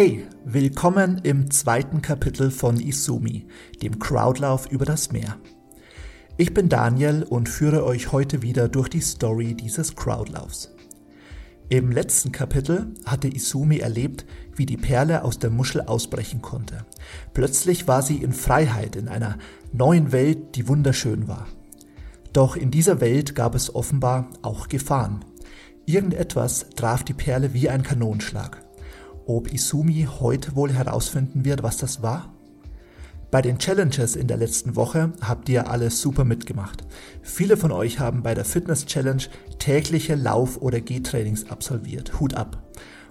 Hey, willkommen im zweiten Kapitel von Isumi, dem Crowdlauf über das Meer. Ich bin Daniel und führe euch heute wieder durch die Story dieses Crowdlaufs. Im letzten Kapitel hatte Isumi erlebt, wie die Perle aus der Muschel ausbrechen konnte. Plötzlich war sie in Freiheit in einer neuen Welt, die wunderschön war. Doch in dieser Welt gab es offenbar auch Gefahren. Irgendetwas traf die Perle wie ein Kanonschlag. Ob Isumi heute wohl herausfinden wird, was das war? Bei den Challenges in der letzten Woche habt ihr alles super mitgemacht. Viele von euch haben bei der Fitness Challenge tägliche Lauf- oder Gehtrainings absolviert. Hut ab.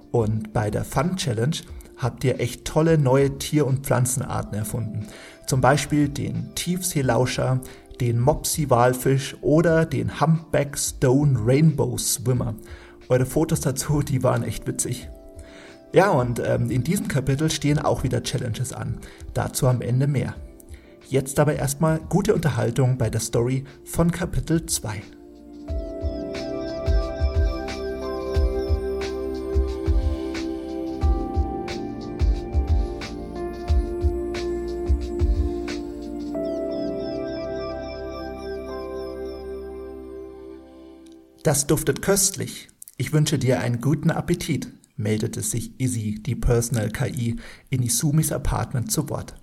Und bei der Fun Challenge habt ihr echt tolle neue Tier- und Pflanzenarten erfunden. Zum Beispiel den Tiefseelauscher, den Mopsy-Walfisch oder den Humpback Stone Rainbow Swimmer. Eure Fotos dazu, die waren echt witzig. Ja, und ähm, in diesem Kapitel stehen auch wieder Challenges an. Dazu am Ende mehr. Jetzt aber erstmal gute Unterhaltung bei der Story von Kapitel 2. Das duftet köstlich. Ich wünsche dir einen guten Appetit meldete sich Izzy, die Personal KI, in Isumis Apartment zu Wort.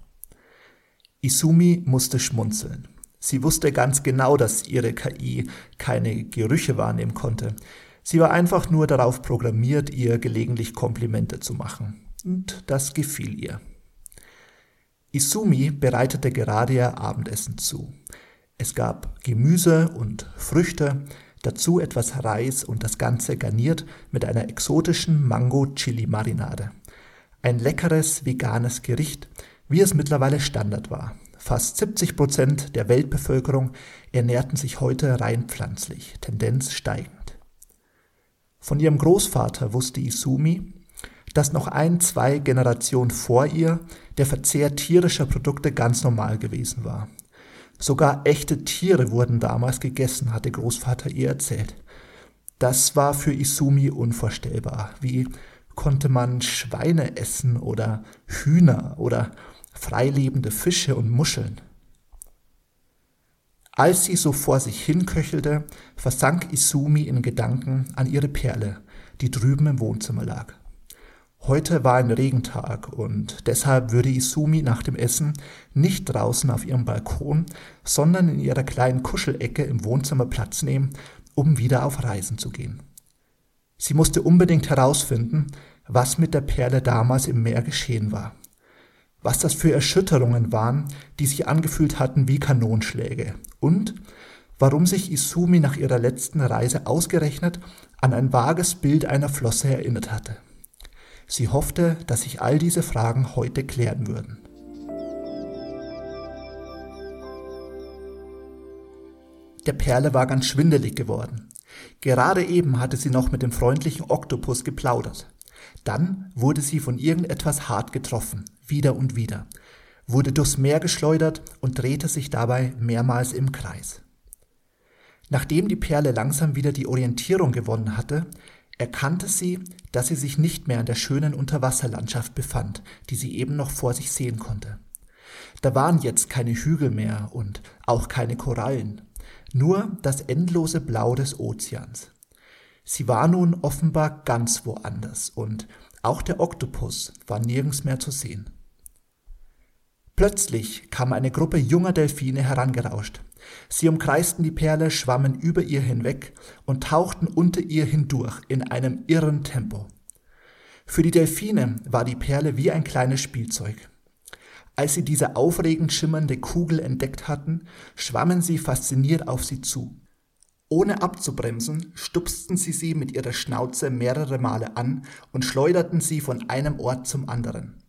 Isumi musste schmunzeln. Sie wusste ganz genau, dass ihre KI keine Gerüche wahrnehmen konnte. Sie war einfach nur darauf programmiert, ihr gelegentlich Komplimente zu machen. Und das gefiel ihr. Isumi bereitete gerade ihr Abendessen zu. Es gab Gemüse und Früchte, Dazu etwas Reis und das Ganze garniert mit einer exotischen Mango-Chili-Marinade. Ein leckeres veganes Gericht, wie es mittlerweile Standard war. Fast 70 Prozent der Weltbevölkerung ernährten sich heute rein pflanzlich, Tendenz steigend. Von ihrem Großvater wusste Isumi, dass noch ein, zwei Generationen vor ihr der Verzehr tierischer Produkte ganz normal gewesen war. Sogar echte Tiere wurden damals gegessen, hatte Großvater ihr erzählt. Das war für Isumi unvorstellbar. Wie konnte man Schweine essen oder Hühner oder freilebende Fische und Muscheln? Als sie so vor sich hinköchelte, versank Isumi in Gedanken an ihre Perle, die drüben im Wohnzimmer lag. Heute war ein Regentag und deshalb würde Isumi nach dem Essen nicht draußen auf ihrem Balkon, sondern in ihrer kleinen Kuschelecke im Wohnzimmer Platz nehmen, um wieder auf Reisen zu gehen. Sie musste unbedingt herausfinden, was mit der Perle damals im Meer geschehen war. Was das für Erschütterungen waren, die sich angefühlt hatten wie Kanonschläge. Und warum sich Isumi nach ihrer letzten Reise ausgerechnet an ein vages Bild einer Flosse erinnert hatte. Sie hoffte, dass sich all diese Fragen heute klären würden. Der Perle war ganz schwindelig geworden. Gerade eben hatte sie noch mit dem freundlichen Oktopus geplaudert. Dann wurde sie von irgendetwas hart getroffen, wieder und wieder, wurde durchs Meer geschleudert und drehte sich dabei mehrmals im Kreis. Nachdem die Perle langsam wieder die Orientierung gewonnen hatte, erkannte sie, dass sie sich nicht mehr in der schönen Unterwasserlandschaft befand, die sie eben noch vor sich sehen konnte. Da waren jetzt keine Hügel mehr und auch keine Korallen, nur das endlose Blau des Ozeans. Sie war nun offenbar ganz woanders und auch der Oktopus war nirgends mehr zu sehen. Plötzlich kam eine Gruppe junger Delfine herangerauscht. Sie umkreisten die Perle, schwammen über ihr hinweg und tauchten unter ihr hindurch in einem irren Tempo. Für die Delfine war die Perle wie ein kleines Spielzeug. Als sie diese aufregend schimmernde Kugel entdeckt hatten, schwammen sie fasziniert auf sie zu. Ohne abzubremsen, stupsten sie sie mit ihrer Schnauze mehrere Male an und schleuderten sie von einem Ort zum anderen.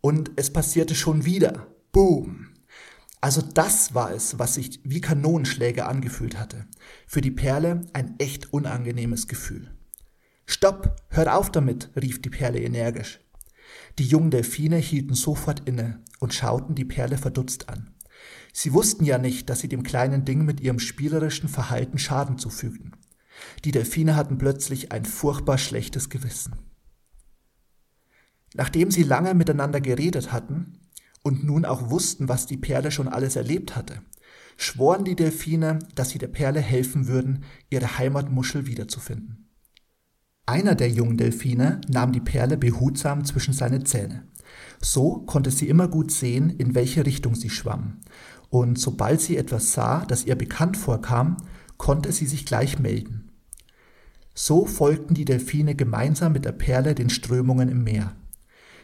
Und es passierte schon wieder. Boom. Also das war es, was sich wie Kanonenschläge angefühlt hatte. Für die Perle ein echt unangenehmes Gefühl. Stopp, hört auf damit, rief die Perle energisch. Die jungen Delfine hielten sofort inne und schauten die Perle verdutzt an. Sie wussten ja nicht, dass sie dem kleinen Ding mit ihrem spielerischen Verhalten Schaden zufügten. Die Delfine hatten plötzlich ein furchtbar schlechtes Gewissen. Nachdem sie lange miteinander geredet hatten und nun auch wussten, was die Perle schon alles erlebt hatte, schworen die Delfine, dass sie der Perle helfen würden, ihre Heimatmuschel wiederzufinden. Einer der jungen Delfine nahm die Perle behutsam zwischen seine Zähne. So konnte sie immer gut sehen, in welche Richtung sie schwamm, und sobald sie etwas sah, das ihr bekannt vorkam, konnte sie sich gleich melden. So folgten die Delfine gemeinsam mit der Perle den Strömungen im Meer.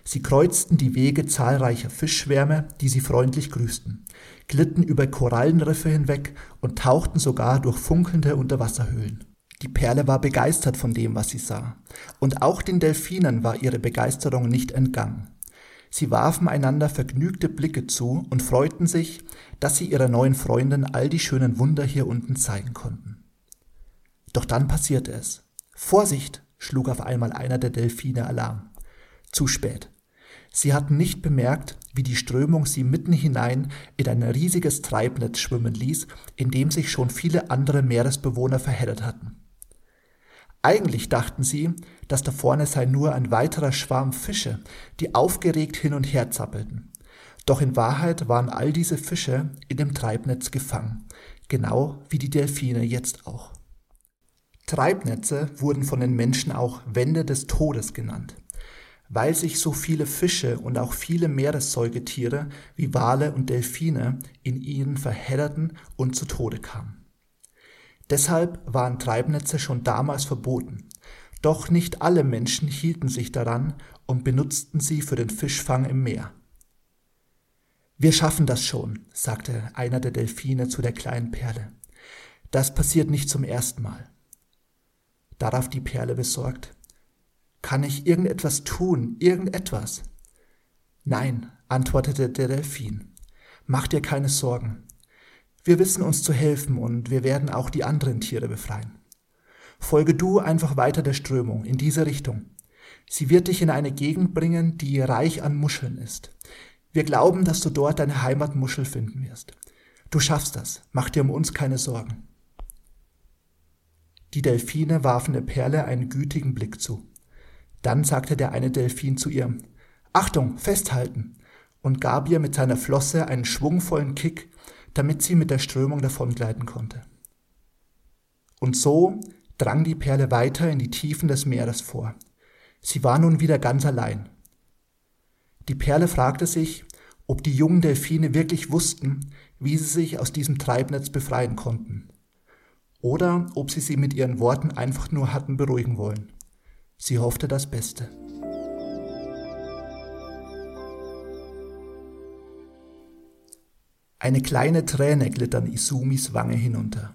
Sie kreuzten die Wege zahlreicher Fischschwärme, die sie freundlich grüßten, glitten über Korallenriffe hinweg und tauchten sogar durch funkelnde Unterwasserhöhlen. Die Perle war begeistert von dem, was sie sah, und auch den Delfinen war ihre Begeisterung nicht entgangen. Sie warfen einander vergnügte Blicke zu und freuten sich, dass sie ihrer neuen Freundin all die schönen Wunder hier unten zeigen konnten. Doch dann passierte es. Vorsicht! schlug auf einmal einer der Delfine Alarm. Zu spät. Sie hatten nicht bemerkt, wie die Strömung sie mitten hinein in ein riesiges Treibnetz schwimmen ließ, in dem sich schon viele andere Meeresbewohner verheddert hatten. Eigentlich dachten sie, dass da vorne sei nur ein weiterer Schwarm Fische, die aufgeregt hin und her zappelten. Doch in Wahrheit waren all diese Fische in dem Treibnetz gefangen, genau wie die Delfine jetzt auch. Treibnetze wurden von den Menschen auch Wände des Todes genannt weil sich so viele Fische und auch viele Meeressäugetiere wie Wale und Delfine in ihnen verhedderten und zu Tode kamen. Deshalb waren Treibnetze schon damals verboten, doch nicht alle Menschen hielten sich daran und benutzten sie für den Fischfang im Meer. Wir schaffen das schon, sagte einer der Delfine zu der kleinen Perle. Das passiert nicht zum ersten Mal. Darauf die Perle besorgt. Kann ich irgendetwas tun, irgendetwas? Nein, antwortete der Delfin. Mach dir keine Sorgen. Wir wissen uns zu helfen und wir werden auch die anderen Tiere befreien. Folge du einfach weiter der Strömung in diese Richtung. Sie wird dich in eine Gegend bringen, die reich an Muscheln ist. Wir glauben, dass du dort deine Heimatmuschel finden wirst. Du schaffst das, mach dir um uns keine Sorgen. Die Delfine warfen der Perle einen gütigen Blick zu. Dann sagte der eine Delfin zu ihr, Achtung, festhalten, und gab ihr mit seiner Flosse einen schwungvollen Kick, damit sie mit der Strömung davongleiten konnte. Und so drang die Perle weiter in die Tiefen des Meeres vor. Sie war nun wieder ganz allein. Die Perle fragte sich, ob die jungen Delfine wirklich wussten, wie sie sich aus diesem Treibnetz befreien konnten, oder ob sie sie mit ihren Worten einfach nur hatten beruhigen wollen. Sie hoffte das Beste. Eine kleine Träne glitt an Isumis Wange hinunter.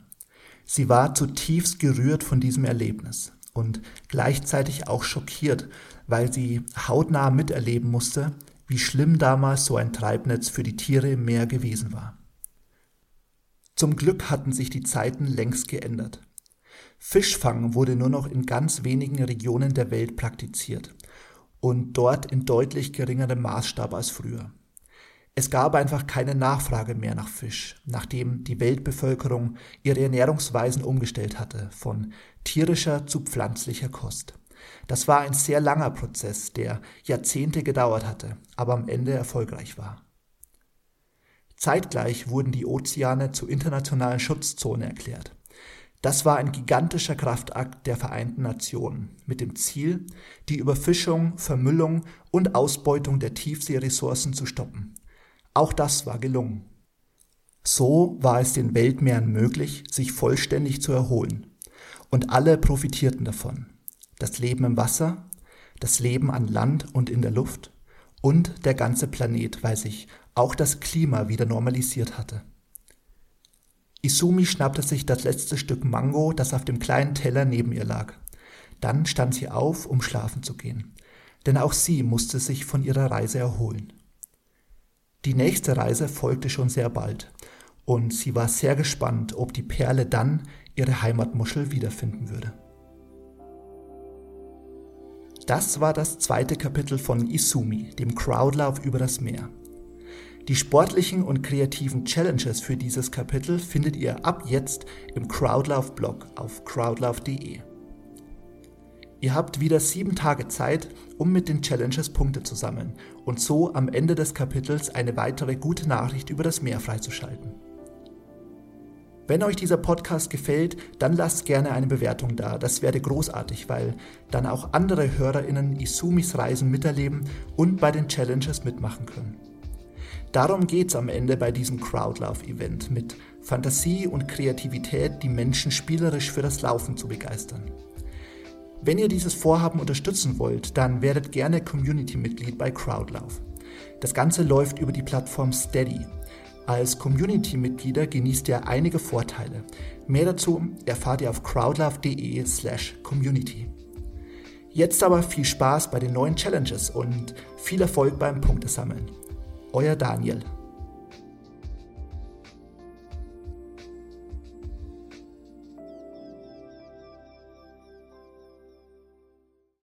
Sie war zutiefst gerührt von diesem Erlebnis und gleichzeitig auch schockiert, weil sie hautnah miterleben musste, wie schlimm damals so ein Treibnetz für die Tiere im Meer gewesen war. Zum Glück hatten sich die Zeiten längst geändert. Fischfang wurde nur noch in ganz wenigen Regionen der Welt praktiziert und dort in deutlich geringerem Maßstab als früher. Es gab einfach keine Nachfrage mehr nach Fisch, nachdem die Weltbevölkerung ihre Ernährungsweisen umgestellt hatte, von tierischer zu pflanzlicher Kost. Das war ein sehr langer Prozess, der Jahrzehnte gedauert hatte, aber am Ende erfolgreich war. Zeitgleich wurden die Ozeane zur internationalen Schutzzone erklärt. Das war ein gigantischer Kraftakt der Vereinten Nationen mit dem Ziel, die Überfischung, Vermüllung und Ausbeutung der Tiefseeressourcen zu stoppen. Auch das war gelungen. So war es den Weltmeeren möglich, sich vollständig zu erholen. Und alle profitierten davon. Das Leben im Wasser, das Leben an Land und in der Luft und der ganze Planet, weil sich auch das Klima wieder normalisiert hatte. Isumi schnappte sich das letzte Stück Mango, das auf dem kleinen Teller neben ihr lag. Dann stand sie auf, um schlafen zu gehen, denn auch sie musste sich von ihrer Reise erholen. Die nächste Reise folgte schon sehr bald, und sie war sehr gespannt, ob die Perle dann ihre Heimatmuschel wiederfinden würde. Das war das zweite Kapitel von Isumi, dem Crowdlauf über das Meer. Die sportlichen und kreativen Challenges für dieses Kapitel findet ihr ab jetzt im Crowdlauf-Blog auf crowdlauf.de. Ihr habt wieder sieben Tage Zeit, um mit den Challenges Punkte zu sammeln und so am Ende des Kapitels eine weitere gute Nachricht über das Meer freizuschalten. Wenn euch dieser Podcast gefällt, dann lasst gerne eine Bewertung da. Das wäre großartig, weil dann auch andere HörerInnen Isumis Reisen miterleben und bei den Challenges mitmachen können. Darum geht es am Ende bei diesem Crowdlauf-Event mit Fantasie und Kreativität, die Menschen spielerisch für das Laufen zu begeistern. Wenn ihr dieses Vorhaben unterstützen wollt, dann werdet gerne Community-Mitglied bei Crowdlauf. Das Ganze läuft über die Plattform Steady. Als Community-Mitglieder genießt ihr einige Vorteile. Mehr dazu erfahrt ihr auf crowdlove.de/community. Jetzt aber viel Spaß bei den neuen Challenges und viel Erfolg beim Punktesammeln. Euer Daniel.